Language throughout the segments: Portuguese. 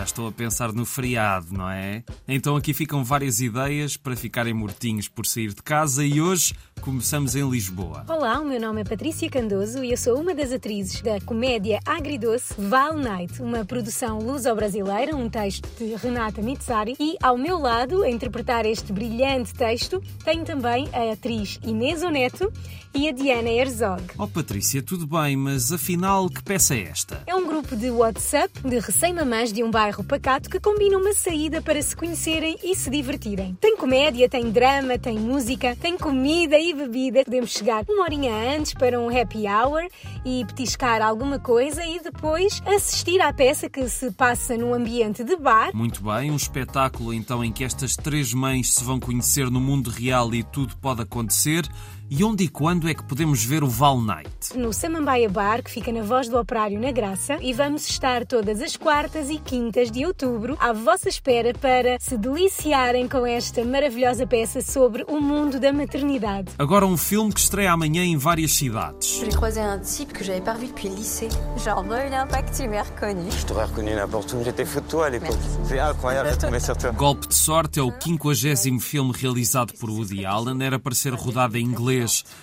estou a pensar no feriado, não é? Então aqui ficam várias ideias para ficarem mortinhos por sair de casa e hoje começamos em Lisboa. Olá, o meu nome é Patrícia Candoso e eu sou uma das atrizes da comédia agridoce Val Night, uma produção luso-brasileira, um texto de Renata Mitsari. E ao meu lado, a interpretar este brilhante texto, tenho também a atriz Inês Oneto e a Diana Herzog. Oh Patrícia, tudo bem, mas afinal que peça é esta? É um grupo de WhatsApp de recém-mamães de um bairro pacato que combina uma saída para se conhecerem e se divertirem. Tem comédia, tem drama, tem música, tem comida e bebida. Podemos chegar uma horinha antes para um happy hour e petiscar alguma coisa e depois assistir à peça que se passa num ambiente de bar. Muito bem, um espetáculo então em que estas três mães se vão conhecer no mundo real e tudo pode acontecer. E onde e quando é que podemos ver o Val Night? No Samambaia Bar, que fica na Voz do Operário na Graça, e vamos estar todas as quartas e quintas de outubro à vossa espera para se deliciarem com esta maravilhosa peça sobre o mundo da maternidade. Agora um filme que estreia amanhã em várias cidades. J'ai croisé un type que j'avais pas revu depuis le lycée. Genre, Brûlin, pas que tu m'aies reconnu. Je t'aurais reconnu n'importe où. J'étais fou de toi à l'époque. C'est incroyable de tomber sur toi. Golpe de Sorte é o 50 filme realizado por Woody Allen. Era para ser rodado em inglês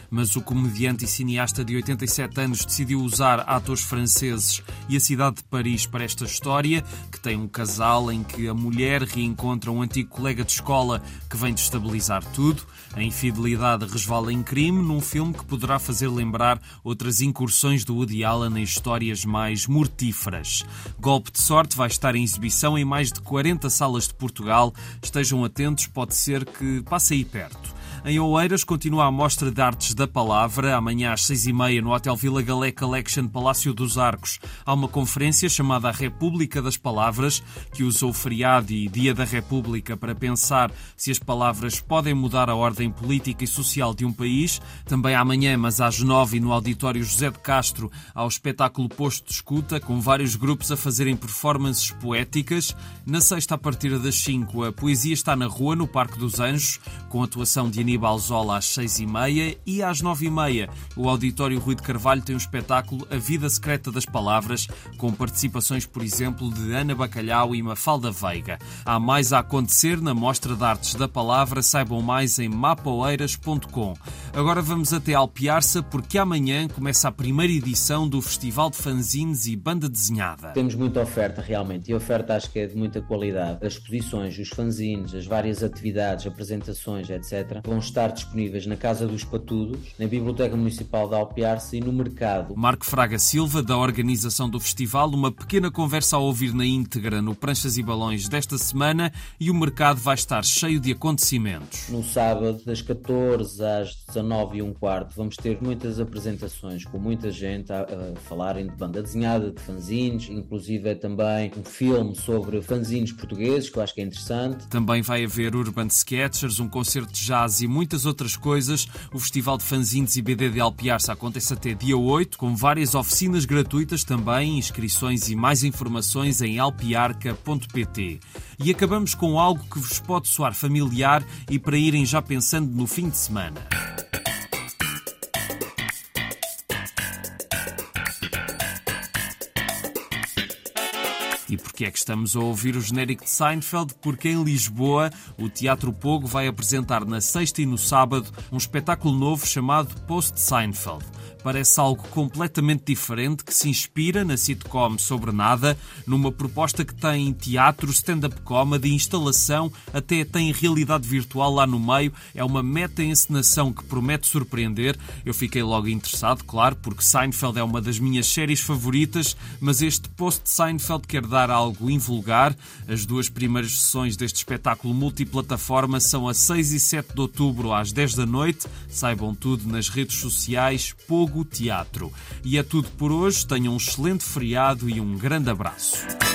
mas o comediante e cineasta de 87 anos decidiu usar atores franceses e a cidade de Paris para esta história, que tem um casal em que a mulher reencontra um antigo colega de escola que vem destabilizar tudo. A infidelidade resvala em crime num filme que poderá fazer lembrar outras incursões do Woody Allen em histórias mais mortíferas. Golpe de Sorte vai estar em exibição em mais de 40 salas de Portugal. Estejam atentos, pode ser que passe aí perto. Em Oeiras continua a Mostra de Artes da Palavra. Amanhã às seis e meia no Hotel Vila Galé Collection Palácio dos Arcos há uma conferência chamada A República das Palavras, que usou o feriado e Dia da República para pensar se as palavras podem mudar a ordem política e social de um país. Também amanhã, mas às nove no Auditório José de Castro, há o espetáculo Posto de Escuta, com vários grupos a fazerem performances poéticas. Na sexta, a partir das cinco, a poesia está na rua, no Parque dos Anjos, com atuação de Aníbal Zola às seis e meia e às nove e meia o Auditório Rui de Carvalho tem o um espetáculo A Vida Secreta das Palavras, com participações, por exemplo, de Ana Bacalhau e Mafalda Veiga. Há mais a acontecer na Mostra de Artes da Palavra, saibam mais em mapoeiras.com. Agora vamos até Alpiarça, porque amanhã começa a primeira edição do Festival de Fanzines e Banda Desenhada. Temos muita oferta, realmente, e a oferta acho que é de muita qualidade. As exposições, os fanzines, as várias atividades, apresentações, etc., vão estar disponíveis na Casa dos Patudos, na Biblioteca Municipal de Alpiarce e no mercado. Marco Fraga Silva, da organização do festival, uma pequena conversa a ouvir na íntegra no Pranchas e Balões desta semana e o mercado vai estar cheio de acontecimentos. No sábado, das 14 às 19 e um quarto, vamos ter muitas apresentações com muita gente a, a falarem de banda desenhada, de fanzines, inclusive é também um filme sobre fanzines portugueses, que eu acho que é interessante. Também vai haver Urban Sketchers, um concerto de jazz e muitas outras coisas. O Festival de Fanzines e BD de Alpiarça acontece até dia 8, com várias oficinas gratuitas também, inscrições e mais informações em alpiarca.pt. E acabamos com algo que vos pode soar familiar e para irem já pensando no fim de semana. E porquê é que estamos a ouvir o genérico de Seinfeld? Porque em Lisboa o Teatro Pogo vai apresentar na sexta e no sábado um espetáculo novo chamado Post Seinfeld parece algo completamente diferente que se inspira na sitcom Sobre Nada, numa proposta que tem teatro, stand-up comedy, instalação, até tem realidade virtual lá no meio. É uma meta-encenação que promete surpreender. Eu fiquei logo interessado, claro, porque Seinfeld é uma das minhas séries favoritas, mas este post-Seinfeld quer dar algo invulgar. As duas primeiras sessões deste espetáculo multiplataforma são a 6 e 7 de outubro às 10 da noite. Saibam tudo nas redes sociais. Pouco Teatro. E é tudo por hoje. Tenham um excelente feriado e um grande abraço.